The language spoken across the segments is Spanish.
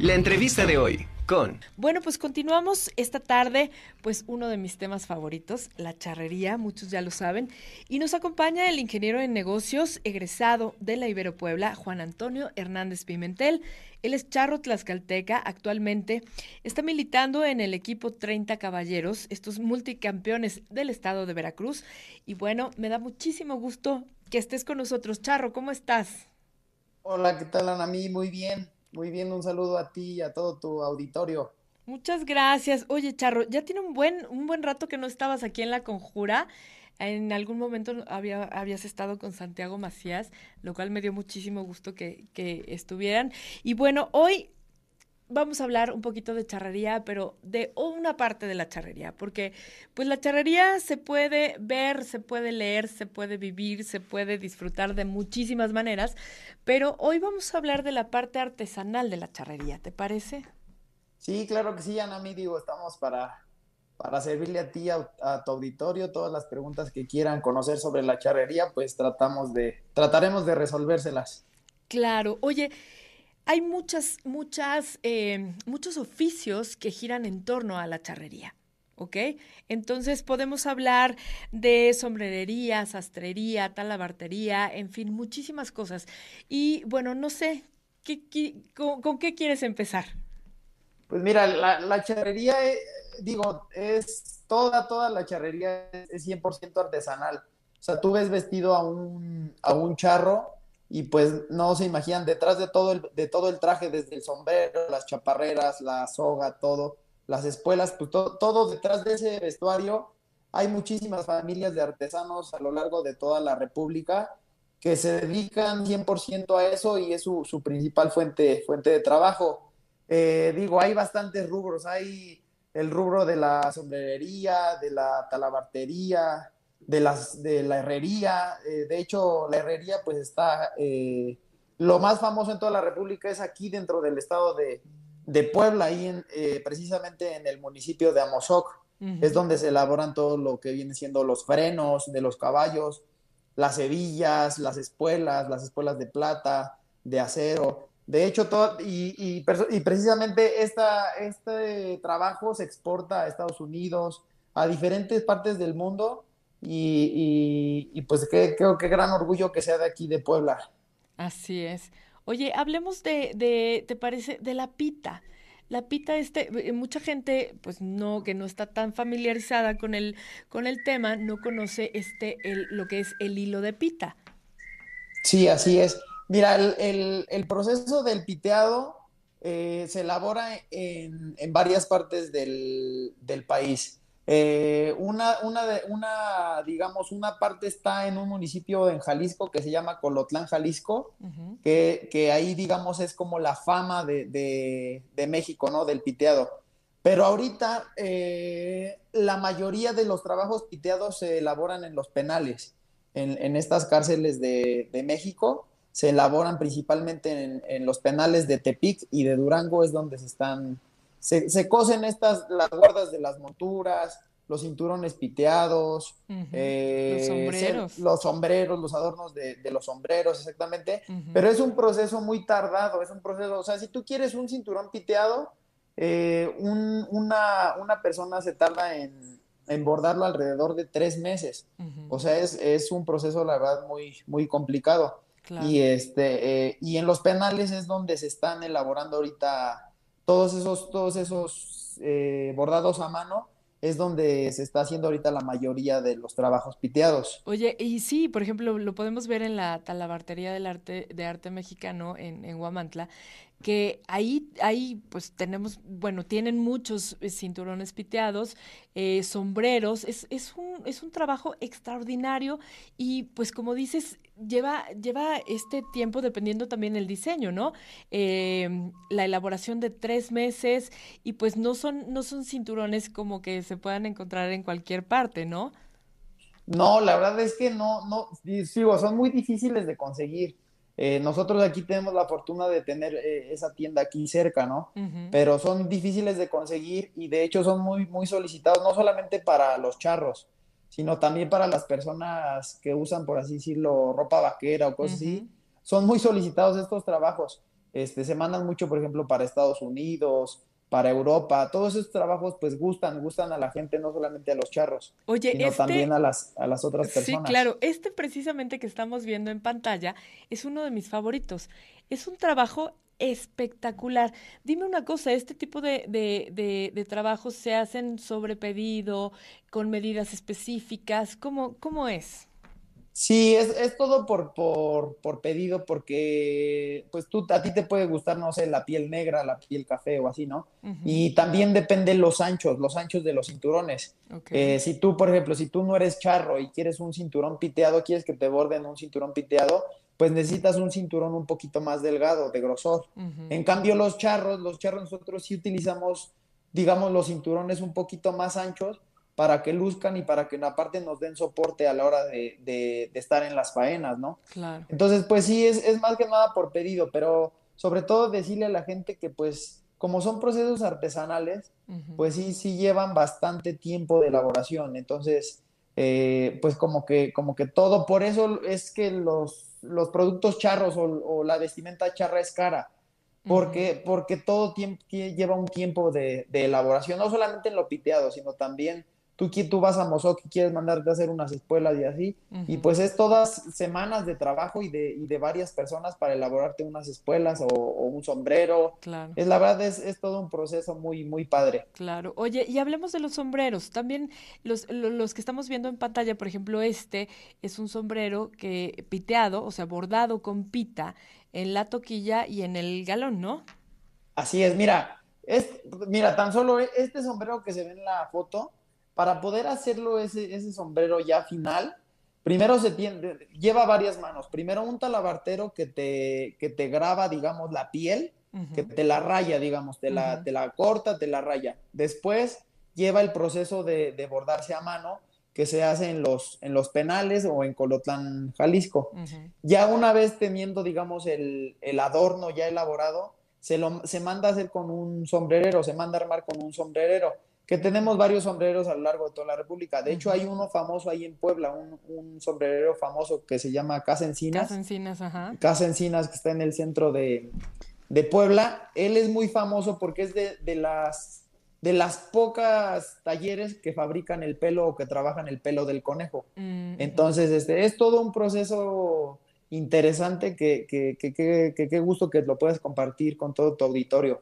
La entrevista de hoy con... Bueno, pues continuamos esta tarde, pues uno de mis temas favoritos, la charrería, muchos ya lo saben, y nos acompaña el ingeniero en negocios egresado de la Ibero Puebla, Juan Antonio Hernández Pimentel. Él es charro tlaxcalteca, actualmente está militando en el equipo 30 Caballeros, estos multicampeones del estado de Veracruz, y bueno, me da muchísimo gusto que estés con nosotros. Charro, ¿cómo estás? Hola, ¿qué tal, Ana? Mí? Muy bien, muy bien. Un saludo a ti y a todo tu auditorio. Muchas gracias. Oye, Charro, ya tiene un buen, un buen rato que no estabas aquí en La Conjura. En algún momento había, habías estado con Santiago Macías, lo cual me dio muchísimo gusto que, que estuvieran. Y bueno, hoy vamos a hablar un poquito de charrería, pero de una parte de la charrería, porque pues la charrería se puede ver, se puede leer, se puede vivir, se puede disfrutar de muchísimas maneras, pero hoy vamos a hablar de la parte artesanal de la charrería, ¿te parece? Sí, claro que sí, Ana, digo, estamos para, para servirle a ti, a, a, tu auditorio, todas las preguntas que quieran conocer sobre la charrería, pues tratamos de, trataremos de resolvérselas. Claro, oye, hay muchas, muchas, eh, muchos oficios que giran en torno a la charrería. ¿ok? Entonces podemos hablar de sombrerería, sastrería, talabartería, en fin, muchísimas cosas. Y bueno, no sé, ¿qué, con, qué quieres empezar? Pues mira, la, charrería, eh, digo, es toda, toda la charrería es 100% artesanal. O sea, tú ves vestido a un, a un charro y pues no se imaginan detrás de todo el, de todo el traje, desde el sombrero, las chaparreras, la soga, todo, las espuelas, pues todo detrás de ese vestuario hay muchísimas familias de artesanos a lo largo de toda la República que se dedican 100% a eso y es su, su, principal fuente, fuente de trabajo. Eh, digo, hay bastantes rubros, hay el rubro de la sombrerería, de la talabartería, de, las, de la herrería. Eh, de hecho, la herrería pues está, eh, lo más famoso en toda la República es aquí dentro del estado de, de Puebla, ahí en, eh, precisamente en el municipio de Amozoc. Es donde se elaboran todo lo que viene siendo los frenos de los caballos, las hebillas, las espuelas, las espuelas de plata, de acero. De hecho, todo, y, y, y precisamente esta, este trabajo se exporta a Estados Unidos, a diferentes partes del mundo, y, pues creo que gran orgullo que sea de aquí de Puebla. Así es. Oye, hablemos de, de, ¿te parece? De la pita. La pita, este, eh, mucha gente, pues no, que no está tan familiarizada con el, con el tema, no conoce este, el, lo que es el hilo de pita. Sí, así es. Mira, el, el, proceso del piteado eh, se elabora en, en varias partes del, del país. Eh, una, una, de, una, digamos, una parte está en un municipio en Jalisco que se llama Colotlán, Jalisco, que, que, ahí, digamos, es como la fama de, de, México, ¿no? Del piteado. Pero ahorita eh, la mayoría de los trabajos piteados se elaboran en los penales, en, en estas cárceles de, de, México. Se elaboran principalmente en, en, los penales de Tepic y de Durango, es donde se están se, cosen estas, las guardas de las monturas, los cinturones piteados, eh, los sombreros. los sombreros, los adornos de, los sombreros, exactamente. Pero es un proceso muy tardado, es un proceso, o sea, si tú quieres un cinturón piteado, eh, una, una, persona se tarda en, en, bordarlo alrededor de tres meses. O sea, es, es, un proceso, la verdad, muy, muy complicado. Y, este, eh, y en los penales es donde se están elaborando ahorita todos esos, todos esos eh, bordados a mano es donde se está haciendo ahorita la mayoría de los trabajos piteados. Oye, y sí, por ejemplo, lo podemos ver en la talabartería del arte, de arte mexicano en, en Huamantla, que ahí, ahí pues tenemos, bueno, tienen muchos eh, cinturones piteados, eh, sombreros, es, es, un, es un trabajo extraordinario y pues como dices, lleva, lleva este tiempo dependiendo también del diseño, ¿no? Em, la elaboración de tres meses y pues no son, no son cinturones como que se puedan encontrar en cualquier parte, ¿no? No, la verdad es que no, no, digo, son muy difíciles de conseguir. Eh, nosotros aquí tenemos la fortuna de tener eh, esa tienda aquí cerca, ¿no? Pero son difíciles de conseguir y de hecho son muy, muy solicitados, no solamente para los charros, sino también para las personas que usan, por así decirlo, ropa vaquera o cosas así. Son muy solicitados estos trabajos. este, se mandan mucho, por ejemplo, para Estados Unidos, para Europa. Todos esos trabajos pues gustan, gustan a la gente, no solamente a los charros, Oye, sino este- también a las, a las otras Sí, personas. claro. Este precisamente que estamos viendo en pantalla es uno de mis favoritos. Es un trabajo espectacular. Dime una cosa, ¿este tipo de, de, de- de trabajos se hacen sobre pedido, con medidas específicas? ¿Cómo, cómo es? Sí, es, es todo por, por, por pedido, porque pues tú, a ti te puede gustar, no sé, la piel negra, la piel café o así, ¿no? Y también depende los anchos, los anchos de los cinturones. Eh, si tú, por ejemplo, si tú no eres charro y quieres un cinturón piteado, quieres que te borden un cinturón piteado, pues necesitas un cinturón un poquito más delgado, de grosor. En cambio, los charros, los charros nosotros sí utilizamos, digamos, los cinturones un poquito más anchos para que luzcan y para que aparte nos den soporte a la hora de, de- de estar en las faenas, ¿no? Claro. Entonces, pues sí, es, es más que nada por pedido, pero sobre todo decirle a la gente que pues como son procesos artesanales, pues sí, sí llevan bastante tiempo de elaboración. Entonces, eh, pues como que, como que todo, por eso es que los, los productos charros o, o la vestimenta charra es cara, porque, porque todo tiempo, lleva un tiempo de, de elaboración, no solamente en lo piteado, sino también tú, tú vas a Mozoc y quieres mandarte a hacer unas espuelas y así, y pues es todas semanas de trabajo y de, y de varias personas para elaborarte unas espuelas o, o un sombrero. Claro. Es la verdad, es, es todo un proceso muy, muy padre. Claro. Oye, y hablemos de los sombreros. También los, lo- los que estamos viendo en pantalla, por ejemplo, este es un sombrero que piteado, o sea, bordado con pita en la toquilla y en el galón, ¿no? Así es, mira, es, mira, tan solo e- este sombrero que se ve en la foto, para poder hacerlo ese, ese sombrero ya final, primero se tiene, lleva varias manos. Primero un talabartero que te, que te graba, digamos, la piel, que te la raya, digamos, te la, te la corta, te la raya. Después lleva el proceso de, de bordarse a mano que se hace en los, en los penales o en Colotlán, Jalisco. Ya una vez teniendo, digamos, el, el adorno ya elaborado, se, lo, se manda a hacer con un sombrerero, se manda a armar con un sombrerero, que tenemos varios sombreros a lo largo de toda la República. De hecho, hay uno famoso ahí en Puebla, un, un sombrerero famoso que se llama Casa Encinas. Casa Encinas, ajá. Casa Encinas, que está en el centro de, de Puebla. Él es muy famoso porque es de, de las, de las pocas talleres que fabrican el pelo o que trabajan el pelo del conejo. Mm. Entonces, este, es todo un proceso interesante que, que, que, que, que- qué gusto que lo puedas compartir con todo tu auditorio.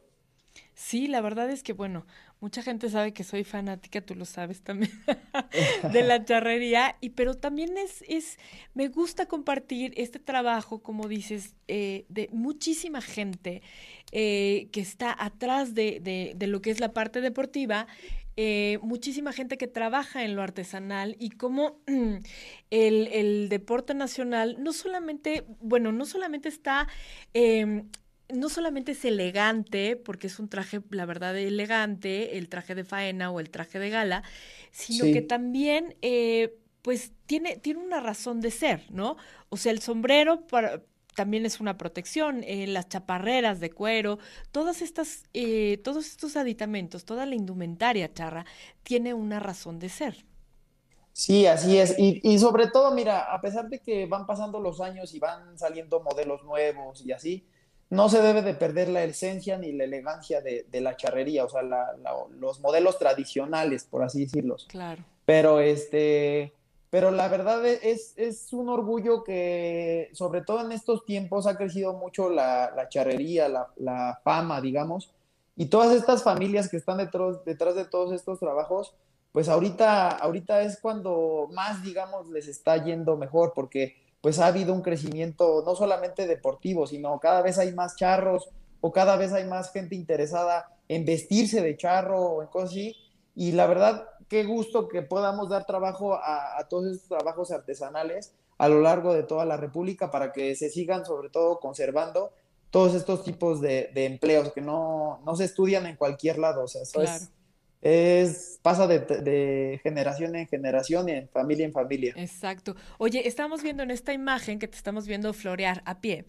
Sí, la verdad es que, bueno, mucha gente sabe que soy fanática, tú lo sabes también, de la charrería, y pero también es, es, me gusta compartir este trabajo, como dices, eh, de muchísima gente eh, que está atrás de, de, lo que es la parte deportiva, eh, muchísima gente que trabaja en lo artesanal y cómo el, el deporte nacional no solamente, bueno, no solamente está... no solamente es elegante, porque es un traje, la verdad, elegante, el traje de faena o el traje de gala, sino que también, eh, pues, tiene, tiene una razón de ser, ¿no? O sea, el sombrero para- también es una protección, eh, las chaparreras de cuero, todas estas, eh, todos estos aditamentos, toda la indumentaria charra, tiene una razón de ser. Sí, así es. Y, y sobre todo, mira, a pesar de que van pasando los años y van saliendo modelos nuevos y así, no se debe de perder la esencia ni la elegancia de, de la charrería, o sea, la- la- los modelos tradicionales, por así decirlos. Claro. Pero este, pero la verdad e, es, es un orgullo que, sobre todo en estos tiempos, ha crecido mucho la, la charrería, la, la fama, digamos, y todas estas familias que están detrás, detrás de todos estos trabajos, pues ahorita, ahorita es cuando más, digamos, les está yendo mejor, porque pues ha habido un crecimiento no solamente deportivo, sino cada vez hay más charros o cada vez hay más gente interesada en vestirse de charro o en cosas así. Y la verdad, qué gusto que podamos dar trabajo a, todos estos trabajos artesanales a lo largo de toda la República para que se sigan sobre todo conservando todos estos tipos de, empleos que no, no se estudian en cualquier lado. O sea, eso es, es, pasa de, de generación en generación y en familia en familia. Exacto. Oye, estamos viendo en esta imagen que te estamos viendo florear a pie.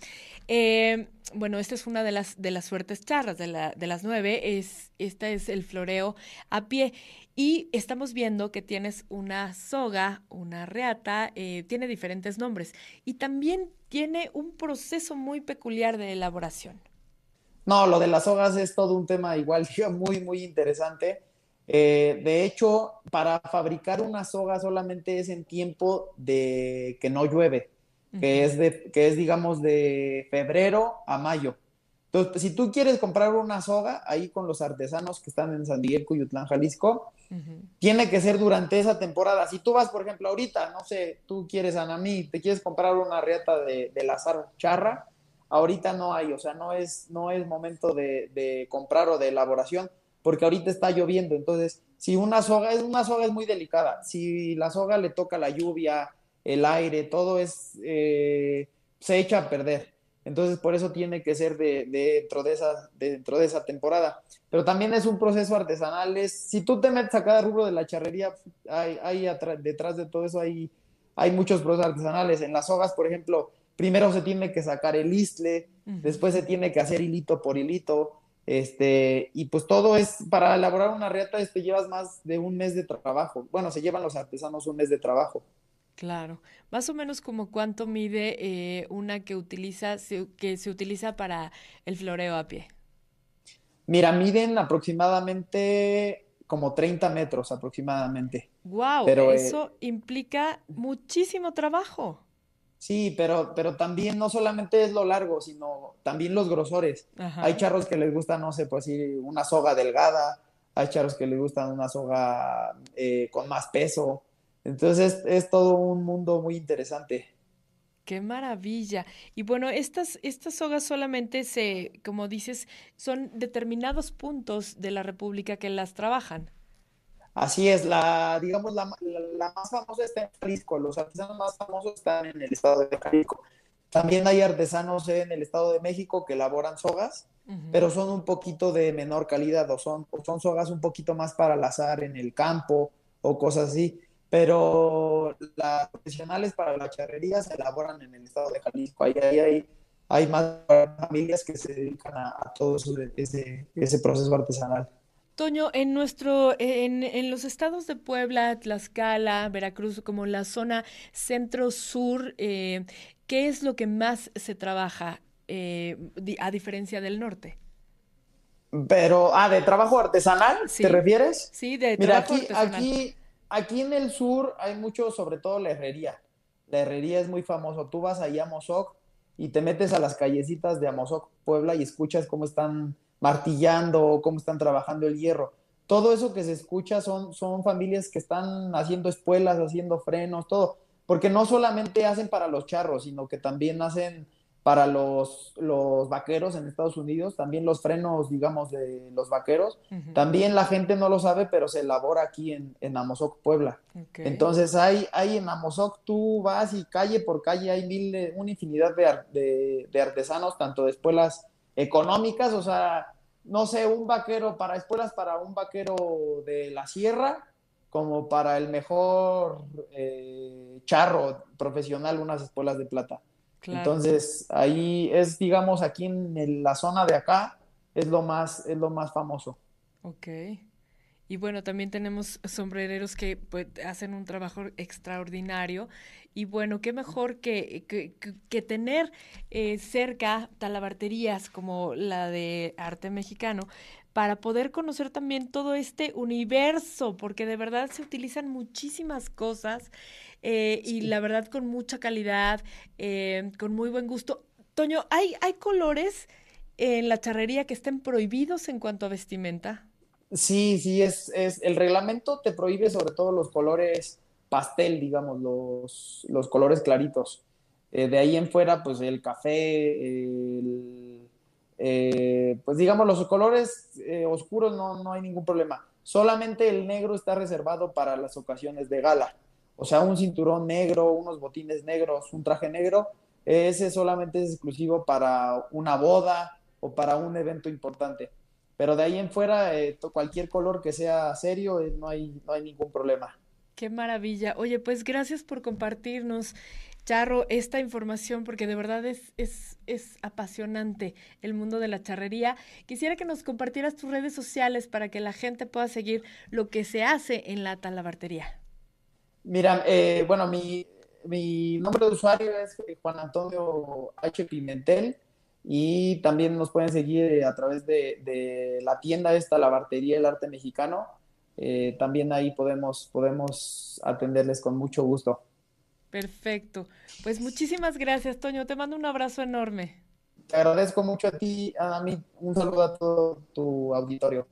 Eh, bueno, esta es una de las, de las suertes charras, de, la, de las nueve. Es, esta es el floreo a pie. Y estamos viendo que tienes una soga, una reata, eh, tiene diferentes nombres. Y también tiene un proceso muy peculiar de elaboración. No, lo de las sogas es todo un tema igual, muy, muy interesante. Eh, de hecho, para fabricar una soga solamente es en tiempo de que no llueve, que, es de, que es, digamos, de febrero a mayo. Entonces, si tú quieres comprar una soga ahí con los artesanos que están en San Miguel, Cuyutlán, Jalisco, tiene que ser durante esa temporada. Si tú vas, por ejemplo, ahorita, no sé, tú quieres, Anamí, te quieres comprar una riata de, de azar charra, ahorita no hay, o sea, no es, no es momento de, de comprar o de elaboración porque ahorita está lloviendo. Entonces, si una soga es una soga es muy delicada, si la soga le toca la lluvia, el aire, todo es eh, se echa a perder. Entonces, por eso tiene que ser de, dentro, de esa, dentro de esa temporada. Pero también es un proceso artesanal. Es, si tú te metes a cada rubro de la charrería, hay, hay detrás de todo eso hay, hay muchos procesos artesanales. En las sogas, por ejemplo, primero se tiene que sacar el isle, después se tiene que hacer hilito por hilito, este, y pues todo es, para elaborar una riata, este, llevas más de un mes de trabajo. Bueno, se llevan los artesanos un mes de trabajo. Claro. Más o menos como cuánto mide eh, una que utiliza, que se utiliza para el floreo a pie. Mira, miden aproximadamente como 30 metros aproximadamente. Wow, Pero, eh, eso implica muchísimo trabajo. Sí, pero, pero también no solamente es lo largo, sino también los grosores. Hay charros que les gusta, no sé, pues una soga delgada, hay charros que les gustan una soga eh, con más peso. Entonces es, todo un mundo muy interesante. Qué maravilla. Y bueno, estas, estas sogas solamente se, como dices, son determinados puntos de la República que las trabajan. Así es, la, digamos, la, más famosa está en Jalisco, los artesanos más famosos están en el estado de Jalisco. También hay artesanos en el estado de México que elaboran sogas, pero son un poquito de menor calidad o son, son sogas un poquito más para el azar en el campo o cosas así. Pero las profesionales para la charrería se elaboran en el estado de Jalisco. Ahí, hay, hay más familias que se dedican a, a todo ese, ese proceso artesanal. Toño, en nuestro, en, en, los estados de Puebla, Tlaxcala, Veracruz, como la zona centro-sur, eh, ¿qué es lo que más se trabaja eh, a diferencia del norte? Pero, ah, de trabajo artesanal, ¿te refieres? Sí, de Mira, trabajo aquí, artesanal. Aquí, aquí en el sur hay mucho, sobre todo la herrería. La herrería es muy famoso. Tú vas ahí a Mozoc y te metes a las callecitas de Amozoc, Puebla, y escuchas cómo están martillando, cómo están trabajando el hierro. Todo eso que se escucha son, son familias que están haciendo espuelas, haciendo frenos, todo. Porque no solamente hacen para los charros, sino que también hacen para los, los vaqueros en Estados Unidos, también los frenos, digamos, de los vaqueros. También la gente no lo sabe, pero se elabora aquí en, en Amozoc, Puebla. Entonces, hay, hay en Amozoc, tú vas y calle por calle hay mil, una infinidad de, de, de artesanos, tanto de espuelas económicas, o sea, no sé, un vaquero para espuelas para un vaquero de la sierra, como para el mejor eh, charro profesional, unas espuelas de plata. Entonces, ahí es, digamos, aquí en la zona de acá, es lo más, es lo más famoso. Ok. Y bueno, también tenemos sombrereros que pues, hacen un trabajo extraordinario. Y bueno, qué mejor que, que, tener eh, cerca talabarterías como la de arte mexicano para poder conocer también todo este universo, porque de verdad se utilizan muchísimas cosas eh, y la verdad con mucha calidad, eh, con muy buen gusto. Toño, ¿hay, ¿hay colores en la charrería que estén prohibidos en cuanto a vestimenta? Sí, sí, es, es, el reglamento te prohíbe sobre todo los colores pastel, digamos, los, los colores claritos. Eh, de ahí en fuera, pues el café, el, eh, pues digamos, los colores eh, oscuros no, no hay ningún problema. Solamente el negro está reservado para las ocasiones de gala. O sea, un cinturón negro, unos botines negros, un traje negro, ese solamente es exclusivo para una boda o para un evento importante. Pero de ahí en fuera, eh, cualquier color que sea serio, eh, no, hay, no hay ningún problema. Qué maravilla. Oye, pues gracias por compartirnos, Charro, esta información, porque de verdad es, es, es apasionante el mundo de la charrería. Quisiera que nos compartieras tus redes sociales para que la gente pueda seguir lo que se hace en la talabartería. Mira, eh, bueno, mi, mi nombre de usuario es Juan Antonio H. Pimentel Y también nos pueden seguir a través de, la tienda esta, la Bartería del Arte Mexicano. Eh, también ahí podemos, podemos atenderles con mucho gusto. Perfecto. Pues muchísimas gracias, Toño. Te mando un abrazo enorme. Te agradezco mucho a ti, a mí. Un saludo a todo tu auditorio.